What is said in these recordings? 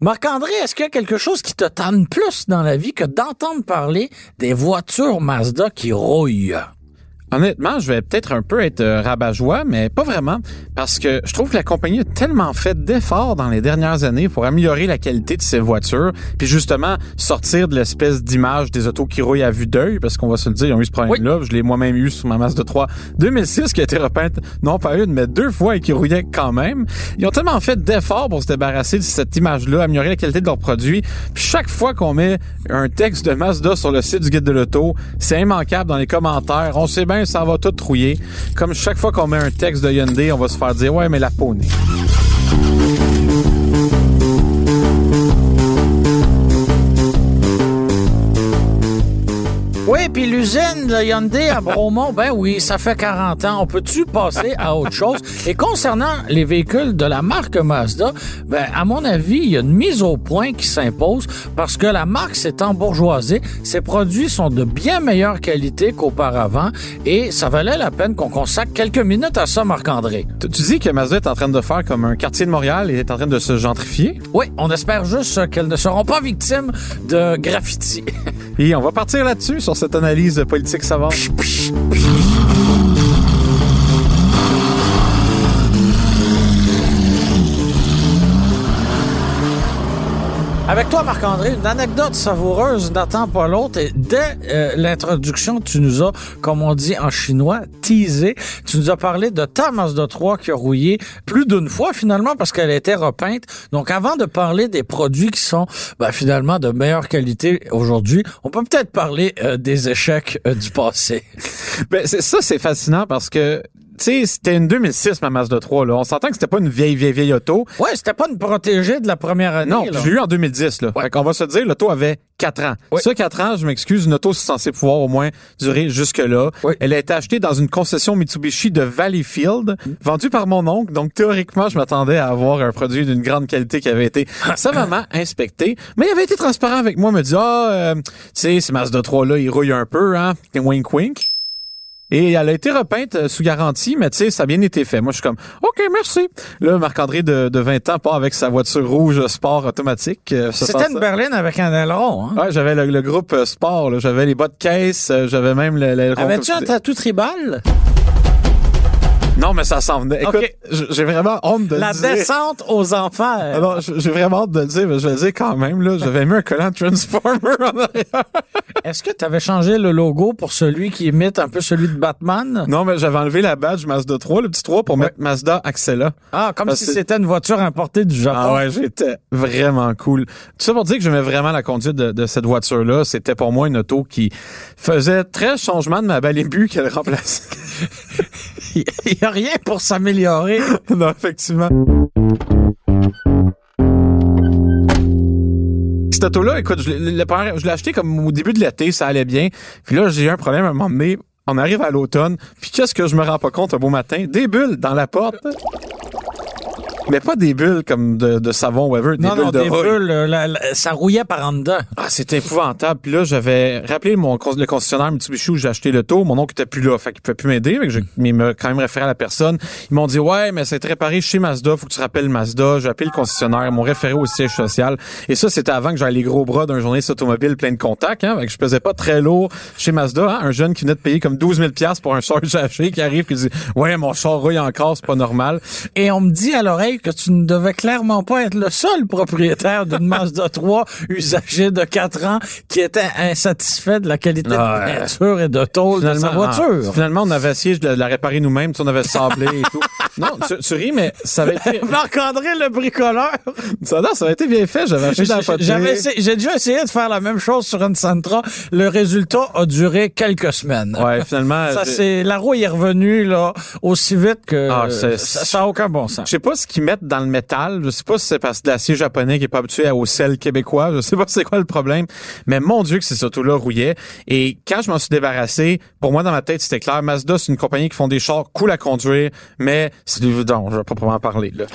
Marc-André, est-ce qu'il y a quelque chose qui te tente plus dans la vie que d'entendre parler des voitures Mazda qui rouillent? Honnêtement, je vais peut-être un peu être euh, rabat-joie, mais pas vraiment, parce que je trouve que la compagnie a tellement fait d'efforts dans les dernières années pour améliorer la qualité de ses voitures, puis justement sortir de l'espèce d'image des autos qui rouillent à vue d'œil, parce qu'on va se le dire, ils ont eu ce problème-là. Je l'ai moi-même eu sur ma Mazda 3 2006 qui a été repeinte non pas une, mais deux fois et qui rouillait quand même. Ils ont tellement fait d'efforts pour se débarrasser de cette image-là, améliorer la qualité de leurs produits. Puis chaque fois qu'on met un texte de Mazda sur le site du guide de l'auto, c'est immanquable dans les commentaires. On sait bien ça va tout trouiller. Comme chaque fois qu'on met un texte de Hyundai, on va se faire dire ouais mais la peau puis l'usine de Hyundai à Bromont, ben oui, ça fait 40 ans. On peut-tu passer à autre chose? Et concernant les véhicules de la marque Mazda, ben, à mon avis, il y a une mise au point qui s'impose parce que la marque s'est embourgeoisée. Ses produits sont de bien meilleure qualité qu'auparavant et ça valait la peine qu'on consacre quelques minutes à ça, Marc-André. Tu tu dis que Mazda est en train de faire comme un quartier de Montréal et est en train de se gentrifier? Oui, on espère juste qu'elles ne seront pas victimes de graffiti. Et on va partir là-dessus sur cette analyse politique savante. Avec toi, Marc-André, une anecdote savoureuse n'attend pas l'autre. Et dès euh, l'introduction, tu nous as, comme on dit en chinois, teasé. Tu nous as parlé de ta Mazda 3 qui a rouillé plus d'une fois finalement parce qu'elle était repeinte. Donc, avant de parler des produits qui sont ben, finalement de meilleure qualité aujourd'hui, on peut peut-être parler euh, des échecs euh, du passé. Ben, c'est, ça, c'est fascinant parce que tu sais, c'était une 2006, ma Mazda 3, là. On s'entend que c'était pas une vieille, vieille, vieille auto. Ouais, c'était pas une protégée de la première année. Non, là. j'ai eu en 2010, là. Fait qu'on va se dire, l'auto avait 4 ans. Oui. Ça, 4 ans, je m'excuse, une auto, c'est censé pouvoir au moins durer jusque-là. Oui. Elle a été achetée dans une concession Mitsubishi de Valleyfield, vendue par mon oncle. Donc, théoriquement, je m'attendais à avoir un produit d'une grande qualité qui avait été savamment inspecté. Mais il avait été transparent avec moi, me dit, ah, euh, tu sais, ces Mazda 3 là, il rouille un peu, hein. Wink, wink. Et elle a été repeinte euh, sous garantie, mais tu sais, ça a bien été fait. Moi, je suis comme, OK, merci. Là, Marc-André de, de 20 ans part avec sa voiture rouge sport automatique. euh, C'était une berline avec un aileron. Hein? Ouais, j'avais le, le groupe euh, sport, j'avais les bas de caisse, j'avais même le, le Avais-tu un tatou tribal? Non, mais ça s'en venait. Écoute, j'ai vraiment honte de La le dire. descente aux enfers. Ah non, j- j'ai vraiment hâte de le dire, mais je vais le dire quand même, là. J'avais mis un collant Transformer en arrière. Est-ce que tu avais changé le logo pour celui qui imite un peu celui de Batman? Non, mais j'avais enlevé la badge Mazda 3, le petit 3, pour mettre Mazda Axela. Ah, comme Parce si c'était une voiture importée du Japon. Ah ouais, j'étais vraiment cool. Tout ça pour dire que j'aimais vraiment la conduite de, de cette voiture-là. C'était pour moi une auto qui faisait très changement de ma balébu qu'elle remplaçait. Rien pour s'améliorer. non, effectivement. Cette auto-là, écoute, je l'ai acheté comme au début de l'été, ça allait bien. Puis là, j'ai eu un problème à un moment donné. On arrive à l'automne, puis qu'est-ce que je me rends pas compte un beau matin? Des bulles dans la porte. Mais pas des bulles comme de, de savon, whatever, des non, bulles non, de des rouille. bulles, euh, la- la- ça rouillait par en dedans. Ah, c'était épouvantable. Puis là, j'avais rappelé mon le concessionnaire Mitsubishi où j'ai acheté l'auto. Mon oncle était plus là, fait qu'il pouvait plus m'aider. Mais il m'a quand même référé à la personne. Ils m'ont dit ouais, mais c'est réparé chez Mazda. Faut que tu rappelles Mazda. J'ai appelé le concessionnaire. Ils m'ont référé au siège social. Et ça, c'était avant que j'aille les gros bras d'un journaliste automobile plein de contacts. Hein, fait que je pesais pas très lourd chez Mazda. Hein, un jeune qui venait de payer comme 12 000 pièces pour un Charge haché qui arrive qui dit ouais, mon char rouille encore, c'est pas normal. Et on me dit à l'oreille que tu ne devais clairement pas être le seul propriétaire d'une Mazda 3 usagée de 4 ans qui était insatisfait de la qualité Ah, de peinture et de tôle de sa voiture. ah, finalement, on avait essayé de la, réparer nous-mêmes. On avait sablé et tout. Non, tu, tu ris, mais ça avait été, Marc-André le bricoleur. ça, non, ça avait été bien fait. J'avais acheté dans J'ai déjà essayé de faire la même chose sur une Sentra. Le résultat a duré quelques semaines. Ouais, finalement. Ça, c'est, la roue est revenue, là, aussi vite que Ah, ça, ça a aucun bon sens. Je sais pas ce qu'ils dans le métal. Je sais pas si c'est parce que l'acier japonais qui est pas habitué au sel québécois. Je sais pas c'est quoi le problème. Mais mon Dieu que ces autos-là rouillaient. Et quand je m'en suis débarrassé, pour moi, dans ma tête, c'était clair. Mazda, c'est une compagnie qui font des chars cool à conduire, mais c'est du, non, je vais pas vraiment parler, là.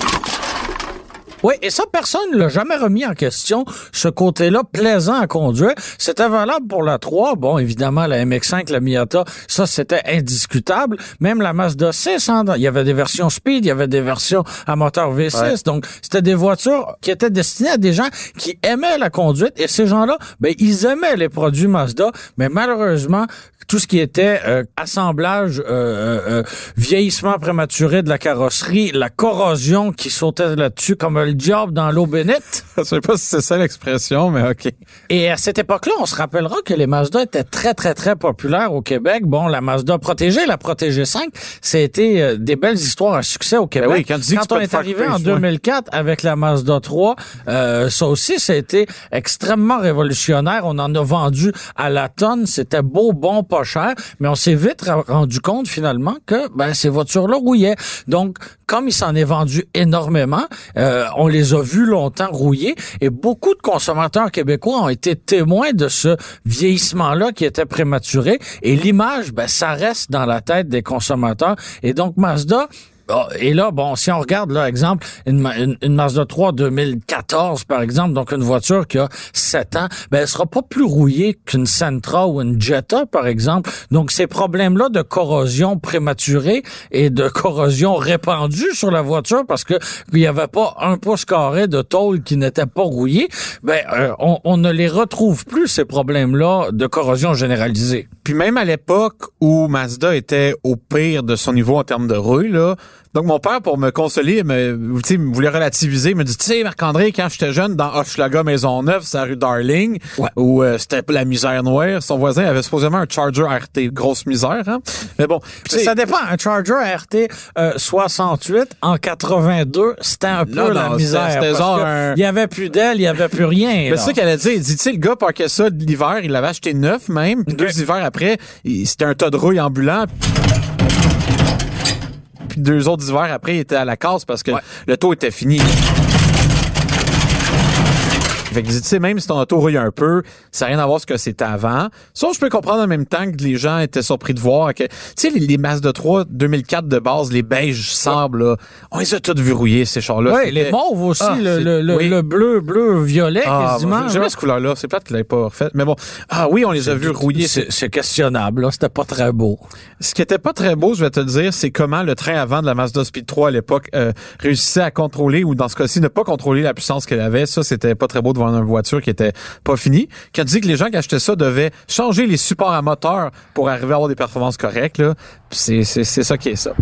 Oui, et ça, personne ne l'a jamais remis en question, ce côté-là plaisant à conduire. C'était valable pour la 3. Bon, évidemment, la MX-5, la Miata, ça, c'était indiscutable. Même la Mazda 6, hein, il y avait des versions Speed, il y avait des versions à moteur V6. Donc, c'était des voitures qui étaient destinées à des gens qui aimaient la conduite. Et ces gens-là, ben, ils aimaient les produits Mazda. Mais malheureusement, tout ce qui était euh, assemblage, euh, euh, vieillissement prématuré de la carrosserie, la corrosion qui sautait là-dessus comme le diable dans l'eau bénite. Je sais pas si c'est ça l'expression, mais OK. Et à cette époque-là, on se rappellera que les Mazda étaient très, très, très populaires au Québec. Bon, la Mazda protégée, la Protégée 5, c'était des belles histoires à succès au Québec. Ben oui, quand, tu dis quand on est arrivé en 2004 avec la Mazda 3, ça aussi, ça a été extrêmement révolutionnaire. On en a vendu à la tonne. C'était beau, bon, cher, mais on s'est vite rendu compte finalement que ben, ces voitures-là rouillaient. Donc, comme il s'en est vendu énormément, euh, on les a vus longtemps rouiller et beaucoup de consommateurs québécois ont été témoins de ce vieillissement-là qui était prématuré et l'image, ben, ça reste dans la tête des consommateurs. Et donc, Mazda et là, bon, si on regarde, là, exemple, une, une, Mazda 3 2014, par exemple, donc une voiture qui a 7 ans, ben, elle sera pas plus rouillée qu'une Sentra ou une Jetta, par exemple. Donc, ces problèmes-là de corrosion prématurée et de corrosion répandue sur la voiture parce que il n'y avait pas un pouce carré de tôle qui n'était pas rouillé, ben, euh, on, on ne les retrouve plus, ces problèmes-là de corrosion généralisée. Puis même à l'époque où Mazda était au pire de son niveau en termes de rouille, là, donc, mon père, pour me consoler, me, me voulait relativiser, me dit, tu sais, Marc-André, quand j'étais jeune, dans Hochelaga Maisonneuve, c'est la rue Darling, où euh, c'était la misère noire, son voisin avait supposément un Charger RT. Grosse misère, hein? Mais bon. Ça dépend. Un Charger RT 68 euh, en 82, c'était un peu la misère. Il y avait plus d'aile, il y avait plus rien. C'est ça qu'elle a dit. Il dit, tu sais, le gars parquait ça l'hiver, il l'avait acheté neuf même. Deux hivers après, c'était un tas de rouille ambulant puis deux autres hivers après, il était à la casse parce que le taux était fini. Fait que, tu sais, même si ton auto rouille un peu, ça n'a rien à voir ce que c'était avant. Ça, je peux comprendre en même temps que les gens étaient surpris de voir que, tu sais, les, les de 3 2004 de base, les beiges sable, là, on les a tous vu rouiller, ces chars-là. Oui, les mauves aussi, ah, le, le, le, bleu, bleu, violet, ah, quasiment. J'aime cette couleur-là. C'est plate qu'il l'ait pas refait. Mais bon. Ah oui, on les a vus rouiller. C'est questionnable, là. C'était pas très beau. Ce qui était pas très beau, je vais te dire, c'est comment le train avant de la Mazda Speed 3 à l'époque euh, réussissait à contrôler, ou dans ce cas-ci, ne pas contrôler la puissance qu'elle avait. Ça, c'était pas très beau de une voiture qui était pas finie. Qui a dit que les gens qui achetaient ça devaient changer les supports à moteur pour arriver à avoir des performances correctes. C'est ça qui est ça.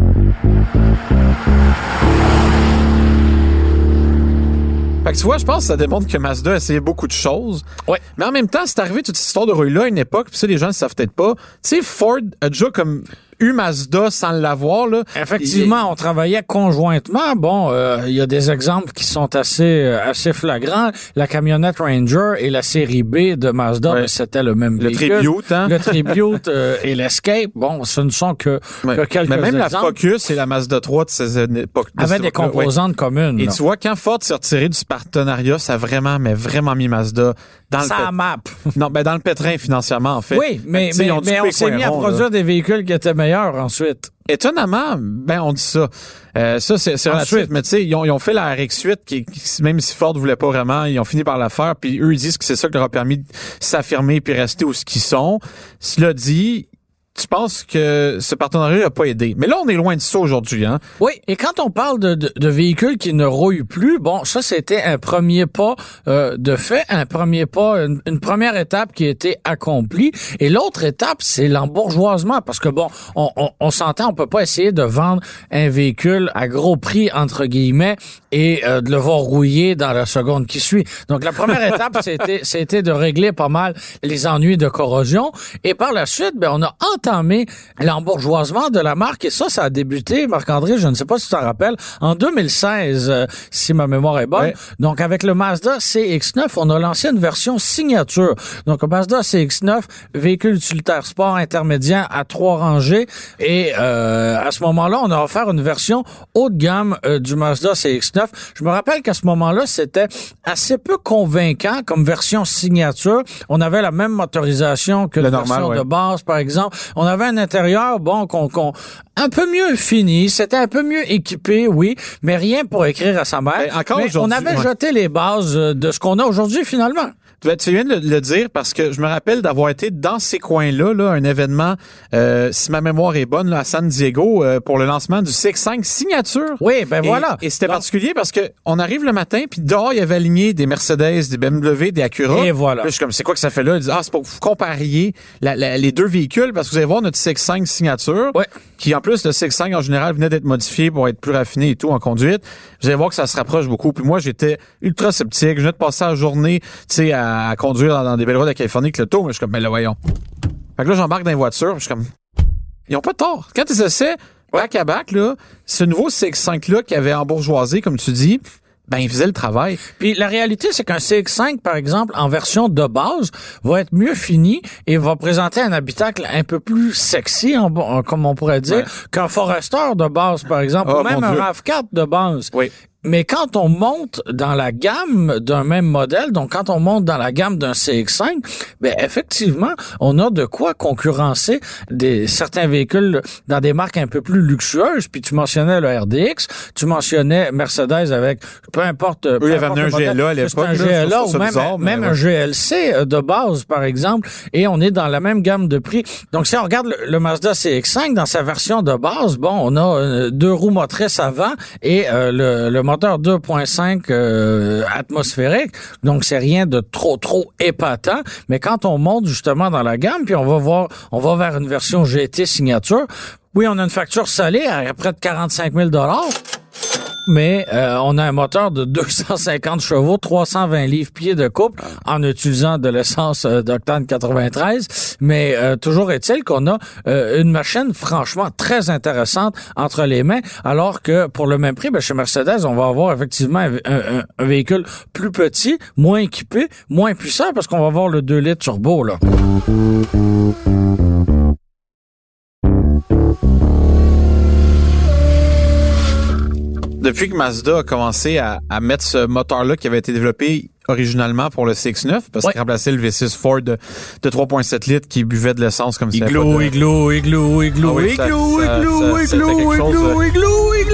Fait que tu vois, je pense que ça démontre que Mazda a essayé beaucoup de choses. Ouais. Mais en même temps, c'est arrivé toute cette histoire de rouille-là à une époque, puis ça, les gens ne savent peut-être pas. Tu sais, Ford a déjà comme eu Mazda sans l'avoir. Là. Effectivement, on travaillait conjointement. Bon, euh, il y a des exemples qui sont assez euh, assez flagrants. La camionnette Ranger et la série B de Mazda, ben, c'était le même le Tribute, hein? Le Tribute euh, et l'Escape, bon, ce ne sont que, que quelques Mais même la Focus et la Mazda 3 de ces époques. Avaient des composantes communes. Et tu vois, quand Ford s'est retiré du partenariat, ça a vraiment, mais vraiment mis Mazda dans ça le... map. non, ben dans le pétrin financièrement, en fait. Oui, mais, mais, mais on s'est mis à produire des véhicules qui étaient meilleurs ensuite. Étonnamment, ben on dit ça. Euh, ça, c'est relatif. Mais tu sais, ils ont, ils ont, fait la RX-8, qui, même si Ford voulait pas vraiment, ils ont fini par la faire. Puis eux, ils disent que c'est ça qui leur a permis de s'affirmer puis rester où ce qu'ils sont. Cela dit, tu penses que ce partenariat n'a pas aidé? Mais là, on est loin de ça aujourd'hui. Hein? Oui, et quand on parle de, de, de véhicules qui ne rouillent plus, bon, ça, c'était un premier pas euh, de fait, un premier pas, une, première étape qui a été accomplie. Et l'autre étape, c'est l'embourgeoisement. Parce que, bon, on, on, on s'entend, on peut pas essayer de vendre un véhicule à gros prix, entre guillemets, et euh, de le voir rouiller dans la seconde qui suit. Donc, la première étape, c'était, c'était de régler pas mal les ennuis de corrosion. Et par la suite, ben, on a entamé l'embourgeoisement de la marque et ça, ça a débuté, Marc-André, je ne sais pas si tu t'en rappelles, en 2016, euh, si ma mémoire est bonne. Donc, avec le Mazda CX-9, on a lancé une version signature. Donc, le Mazda CX-9, véhicule utilitaire sport intermédiaire à trois rangées et euh, à ce moment-là, on a offert une version haut de gamme euh, du Mazda CX-9. Je me rappelle qu'à ce moment-là, c'était assez peu convaincant comme version signature. On avait la même motorisation que la version de base, par exemple, On avait un intérieur, bon, qu'on, qu'on un peu mieux fini, c'était un peu mieux équipé, oui, mais rien pour écrire à sa mère. Ben, encore mais on avait ouais. jeté les bases de ce qu'on a aujourd'hui finalement. Ben, tu viens de le, le dire? Parce que je me rappelle d'avoir été dans ces coins-là, là, un événement, euh, si ma mémoire est bonne, là, à San Diego, euh, pour le lancement du CX5 signature. Oui, ben Et- voilà. Et c'était particulier parce que on arrive le matin, puis dehors, il y avait aligné des Mercedes, des BMW, des Acura. Et voilà. Puis là, je suis comme, c'est quoi que ça fait là? Ils disent, ah, c'est pour que vous compariez la- la- les deux véhicules parce que vous allez voir notre CX5 signature. Ouais. Qui, en plus, le CX5, en général, venait d'être modifié pour être plus raffiné et tout en conduite. Vous allez voir que ça se rapproche beaucoup. Puis moi, j'étais ultra sceptique. Je venais de passer la journée, tu sais, à, à conduire dans, dans des belles routes de Californie avec le taux. Mais je suis comme, mais là, voyons. Fait que là, j'embarque dans les voitures. Je suis comme, ils ont pas tort. Quand ils essaient, back à back, là, ce nouveau CX5-là qui avait embourgeoisé, comme tu dis, ben, il faisait le travail. Puis la réalité, c'est qu'un CX5, par exemple, en version de base, va être mieux fini et va présenter un habitacle un peu plus sexy, en, bon- en- comme on pourrait dire, Ouais. qu'un Forester de base, par exemple, Oh, ou même un Dieu. RAV4 de base. Oui. Mais quand on monte dans la gamme d'un même modèle, donc quand on monte dans la gamme d'un CX5, ben effectivement, on a de quoi concurrencer des certains véhicules dans des marques un peu plus luxueuses. Puis tu mentionnais le RDX, tu mentionnais Mercedes avec peu importe. peu Eux, avaient importe amené le un modèle. GLA à l'époque, un GLA ou même, bizarre, même ouais. un GLC euh, de base, par exemple, et on est dans la même gamme de prix. Donc, si on regarde le, le Mazda CX-5 dans sa version de base, bon, on a euh, deux roues motrices avant et euh, le, le moteur 2.5 euh, atmosphérique. Donc, c'est rien de trop, trop épatant. Mais quand on monte justement dans la gamme, puis on va voir, on va vers une version GT signature, oui, on a une facture salée à près de 45 000 mais euh, on a un moteur de 250 chevaux, 320 livres-pieds de couple en utilisant de l'essence euh, d'octane 93. Mais euh, toujours est-il qu'on a euh, une machine franchement très intéressante entre les mains, alors que pour le même prix, ben, chez Mercedes, on va avoir effectivement un, un- un véhicule plus petit, moins équipé, moins puissant, parce qu'on va avoir le 2 litres turbo. Là. Depuis que Mazda a commencé à, à mettre ce moteur-là qui avait été développé originalement pour le CX-9, parce Ouais. qu'il remplaçait le V6 Ford de, de 3.7 litres qui buvait de l'essence comme ça. Igloo, igloo, igloo, igloo, Ah oui, ça- igloo, ça- igloo, ça- c'était igloo, quelque chose, igloo, igloo, igloo, igloo,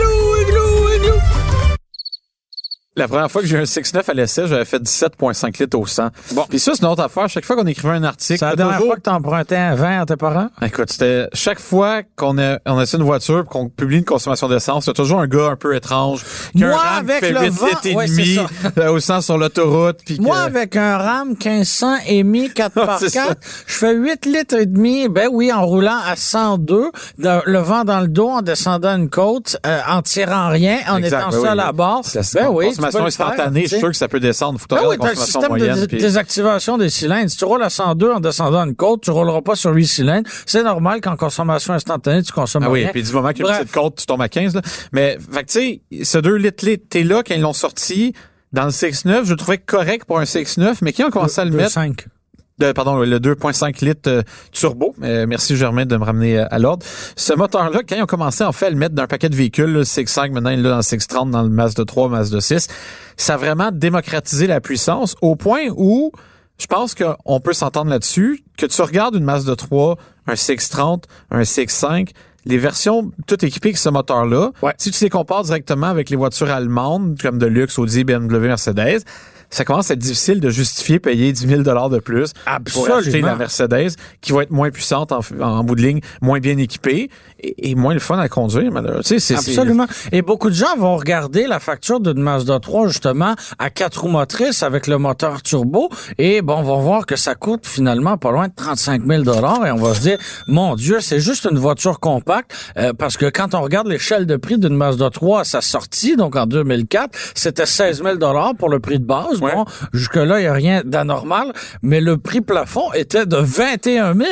La première fois que j'ai eu un 6.9 à l'essai, j'avais fait 17.5 litres au 100. Bon. Puis ça, c'est une autre affaire. Chaque fois qu'on écrivait un article, C'est la dernière toujours- fois que tu empruntais un vin à tes parents? Écoute, c'était chaque fois qu'on a, on essaie une voiture et qu'on publie une consommation d'essence, il y a toujours un gars un peu étrange qui a Moi, un RAM qui avec fait le 8 vent- litres et ouais, demi c'est euh, au 100 sur l'autoroute. puis Moi, que- avec un RAM 1500 EMI 4 par C'est ça. 4 je fais 8 litres et demi, ben oui, en roulant à 102, dans- le vent dans le dos, en descendant une côte, euh, en tirant rien, en Exact, étant ben seul oui. à bord. C'est la Ben oui, consommation instantanée, je suis sûr que ça peut descendre. Faut que Ben oui, la consommation système moyenne. de puis- désactivation des cylindres. Si tu roules à 102 en descendant une côte, tu rouleras pas sur 8 cylindres. C'est normal qu'en consommation instantanée, tu consommes Ah oui, rien. puis du moment qu'il y a une petite côte, tu tombes à 15. Là. Mais, fait que tu sais, ce 2 litres t'es là quand ils l'ont sorti. Dans le CX-9, je le trouvais correct pour un CX-9, mais qui ont commencé à le mettre? cinq. De- pardon, le 2.5 litres euh, turbo. Euh, merci Germain de me ramener euh, à l'ordre. Ce moteur-là, quand ils ont commencé en fait à le mettre dans un paquet de véhicules, le CX5, maintenant il est là dans le CX30, dans le Mazda 3, Mazda 6, ça a vraiment démocratisé la puissance au point où je pense qu'on peut s'entendre là-dessus, que tu regardes une Mazda 3, un CX30, un CX5, les versions toutes équipées avec ce moteur-là, Ouais. si tu les compares directement avec les voitures allemandes, comme de luxe, Audi, BMW, Mercedes, ça commence à être difficile de justifier payer 10 000 de plus pour Absolument. acheter la Mercedes, qui va être moins puissante en, en bout de ligne, moins bien équipée et, et moins le fun à conduire. Tu sais, Absolument. Et beaucoup de gens vont regarder la facture d'une Mazda 3 justement à quatre roues motrices avec le moteur turbo et bon, vont voir que ça coûte finalement pas loin de 35 000 dollars et on va se dire mon Dieu, c'est juste une voiture compacte euh, parce que quand on regarde l'échelle de prix d'une Mazda 3 à sa sortie, donc en 2004, c'était 16 000 dollars pour le prix de base. Ouais. Bon, jusque là il y a rien d'anormal, mais le prix plafond était de 21 000.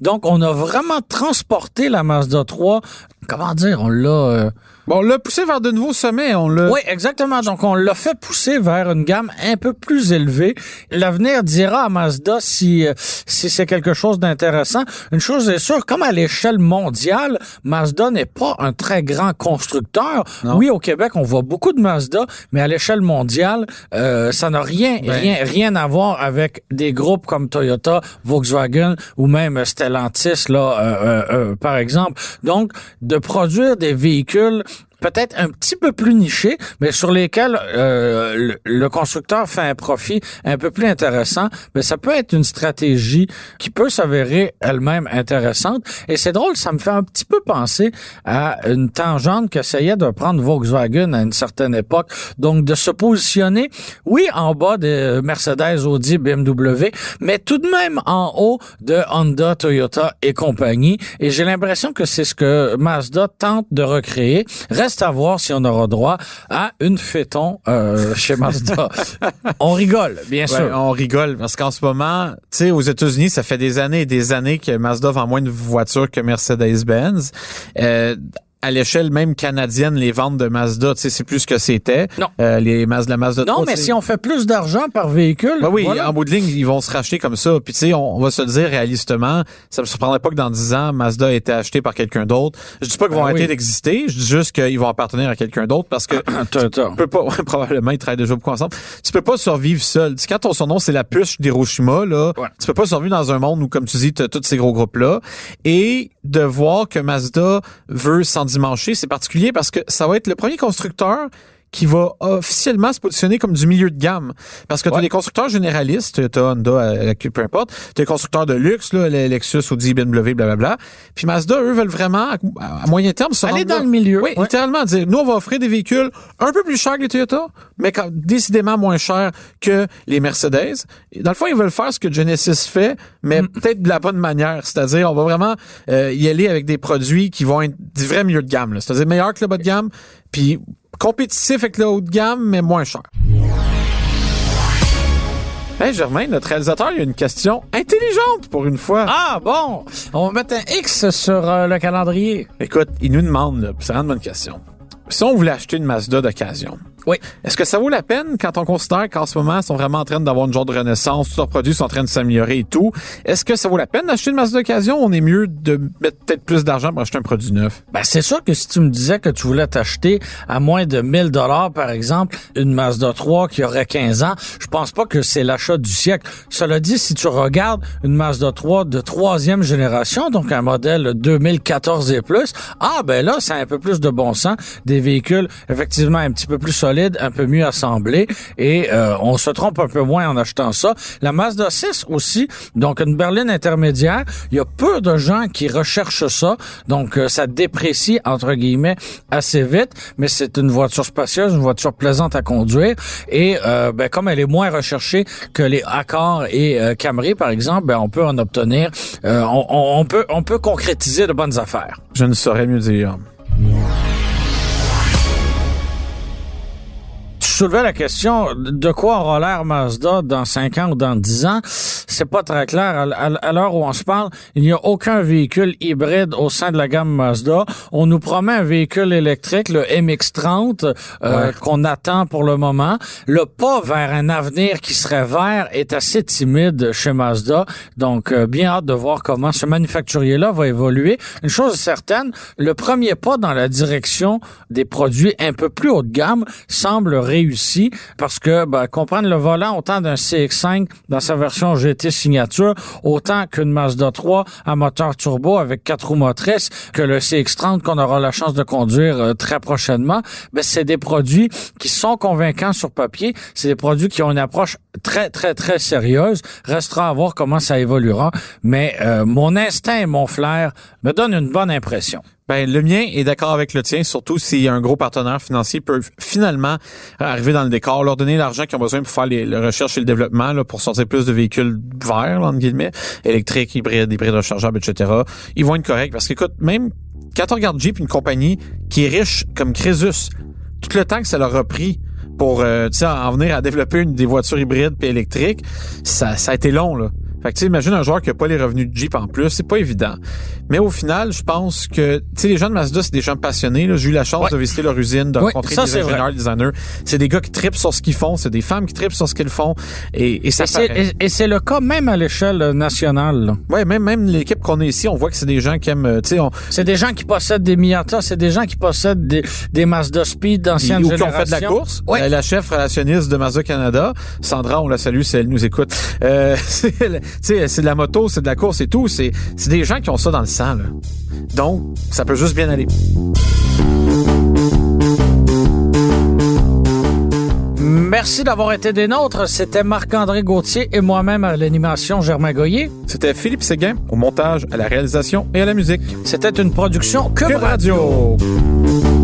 Donc on a vraiment transporté la Mazda 3 comment dire, on l'a... euh, Bon, on l'a poussé vers de nouveaux sommets. On l'a. Oui, exactement. Donc, on l'a fait pousser vers une gamme un peu plus élevée. L'avenir dira à Mazda si, euh, si c'est quelque chose d'intéressant. Une chose est sûre, comme à l'échelle mondiale, Mazda n'est pas un très grand constructeur. Non. Oui, au Québec, on voit beaucoup de Mazda, mais à l'échelle mondiale, euh, ça n'a rien, Ben. rien, rien à voir avec des groupes comme Toyota, Volkswagen ou même Stellantis, là, euh, euh, euh, par exemple. Donc, de produire des véhicules peut-être un petit peu plus nichés, mais sur lesquels euh, le, constructeur fait un profit un peu plus intéressant, mais ça peut être une stratégie qui peut s'avérer elle-même intéressante. Et c'est drôle, ça me fait un petit peu penser à une tangente qu'essayait de prendre Volkswagen à une certaine époque. Donc, de se positionner, oui, en bas de Mercedes, Audi, BMW, mais tout de même en haut de Honda, Toyota et compagnie. Et j'ai l'impression que c'est ce que Mazda tente de recréer. À voir si on aura droit à une féton euh, chez Mazda. on rigole, bien Ouais, sûr. on rigole parce qu'en ce moment, tu sais, aux États-Unis, ça fait des années et des années que Mazda vend moins de voitures que Mercedes-Benz. Euh, à l'échelle même canadienne, les ventes de Mazda, tu sais, c'est plus ce que c'était. Non. Euh, les Mazda, la Mazda Non, 3, mais tu sais. si on fait plus d'argent par véhicule, Ben oui, voilà. en bout de ligne, ils vont se racheter comme ça. Puis tu sais, on, on va se le dire réalistement, ça me surprendrait pas que dans 10 ans, Mazda ait été acheté par quelqu'un d'autre. Je dis pas qu'ils vont Ben arrêter oui. d'exister, je dis juste qu'ils vont appartenir à quelqu'un d'autre parce que Toyota. tu peux pas, ouais, probablement, ils travaillent déjà beaucoup ensemble. Tu peux pas survivre seul. Tu sais, quand ton surnom, c'est la puce d'Hiroshima, là, Ouais. tu peux pas survivre dans un monde où, comme tu dis, tu as tous ces gros groupes-là. Et de voir que Mazda veut c'est particulier parce que ça va être le premier constructeur qui va officiellement se positionner comme du milieu de gamme. Parce que tu as Ouais. des constructeurs généralistes, tu as Honda, euh, peu importe, tu as des constructeurs de luxe, là, le Lexus, Audi, BMW, blablabla. Puis Mazda, eux, veulent vraiment, à, moyen terme, se Aller dans là. le milieu. Oui, Ouais. littéralement dire, nous, on va offrir des véhicules un peu plus chers que les Toyota, mais quand, décidément moins chers que les Mercedes. Dans le fond, ils veulent faire ce que Genesis fait, mais peut-être de la bonne manière. C'est-à-dire, on va vraiment euh, y aller avec des produits qui vont être du vrai milieu de gamme. C'est-à-dire meilleur que le bas de gamme, puis compétitif avec le haut de gamme, mais moins cher. Hey Germain, notre réalisateur, il a une question intelligente pour une fois. Ah bon, on va mettre un X sur euh, le calendrier. Écoute, il nous demande, c'est vraiment une bonne question. Si on voulait acheter une Mazda d'occasion, Oui. est-ce que ça vaut la peine quand on considère qu'en ce moment, ils sont vraiment en train d'avoir une genre de renaissance, tous leurs produits sont en train de s'améliorer et tout? Est-ce que ça vaut la peine d'acheter une Mazda d'occasion? On est mieux de mettre peut-être plus d'argent pour acheter un produit neuf. Ben, c'est sûr que si tu me disais que tu voulais t'acheter à moins de 1000 dollars, par exemple, une Mazda 3 qui aurait 15 ans, je pense pas que c'est l'achat du siècle. Cela dit, si tu regardes une Mazda 3 de troisième génération, donc un modèle 2014 et plus, ah, ben là, c'est un peu plus de bon sens, des véhicules effectivement un petit peu plus solides, un peu mieux assemblés, et euh, on se trompe un peu moins en achetant ça. La Mazda 6 aussi, donc une berline intermédiaire, il y a peu de gens qui recherchent ça, donc euh, ça déprécie entre guillemets assez vite, mais c'est une voiture spacieuse, une voiture plaisante à conduire, et euh, ben, comme elle est moins recherchée que les Accord et Camry par exemple, ben, on peut en obtenir, on peut on peut concrétiser de bonnes affaires. Je ne saurais mieux dire. Soulevais la question de quoi aura l'air Mazda dans 5 ans ou dans 10 ans. C'est pas très clair. À, l'heure où on se parle, il n'y a aucun véhicule hybride au sein de la gamme Mazda. On nous promet un véhicule électrique, le MX-30, euh, qu'on attend pour le moment. Le pas vers un avenir qui serait vert est assez timide chez Mazda. Donc, euh, bien hâte de voir comment ce manufacturier-là va évoluer. Une chose est certaine, le premier pas dans la direction des produits un peu plus haut de gamme semble parce que ben, comprendre le volant autant d'un CX-5 dans sa version GT signature, autant qu'une Mazda 3 à moteur turbo avec quatre roues motrices, que le CX-30 qu'on aura la chance de conduire euh, très prochainement, ben, c'est des produits qui sont convaincants sur papier. C'est des produits qui ont une approche très, très, très sérieuse. Restera à voir comment ça évoluera. Mais euh, mon instinct et mon flair me donnent une bonne impression. Ben, le mien est d'accord avec le tien, surtout si un gros partenaire financier peut finalement arriver dans le décor, leur donner l'argent qu'ils ont besoin pour faire les, la recherche et le développement, là, pour sortir plus de véhicules verts, entre guillemets, électriques, hybrides, hybrides rechargeables, etc. Ils vont être corrects parce qu'écoute, même quand on regarde Jeep, une compagnie qui est riche comme Crésus, tout le temps que ça leur a pris pour euh, en venir à développer des voitures hybrides puis électriques, ça, ça a été long, là. Fait que tu sais, imagine un joueur qui a pas les revenus de Jeep en plus, c'est pas évident. Mais au final, je pense que tu sais les gens de Mazda, c'est des gens passionnés. là. J'ai eu la chance Ouais. de visiter leur usine, de Oui, rencontrer ça, des ingénieurs, des designers. C'est des gars qui tripent sur ce qu'ils font, c'est des femmes qui tripent sur ce qu'ils font. Et, et ça Et c'est, le cas même à l'échelle nationale. Ouais, même même l'équipe qu'on a ici, on voit que c'est des gens qui aiment, euh, tu sais, on- C'est des gens qui possèdent des Miata, c'est des gens qui possèdent des, des Mazda Speed d'ancienne ou qui ont génération. fait de la course. Ouais. Euh, La chef relationniste de Mazda Canada, Sandra, on la salue si elle nous écoute. Euh, sais, c'est de la moto, c'est de la course et tout. C'est c'est des gens qui ont ça dans le sang. Là. Donc, ça peut juste bien aller. Merci d'avoir été des nôtres. C'était Marc-André Gauthier et moi-même à l'animation Germain Goyer. C'était Philippe Séguin au montage, à la réalisation et à la musique. C'était une production Cube Cube Radio. Radio.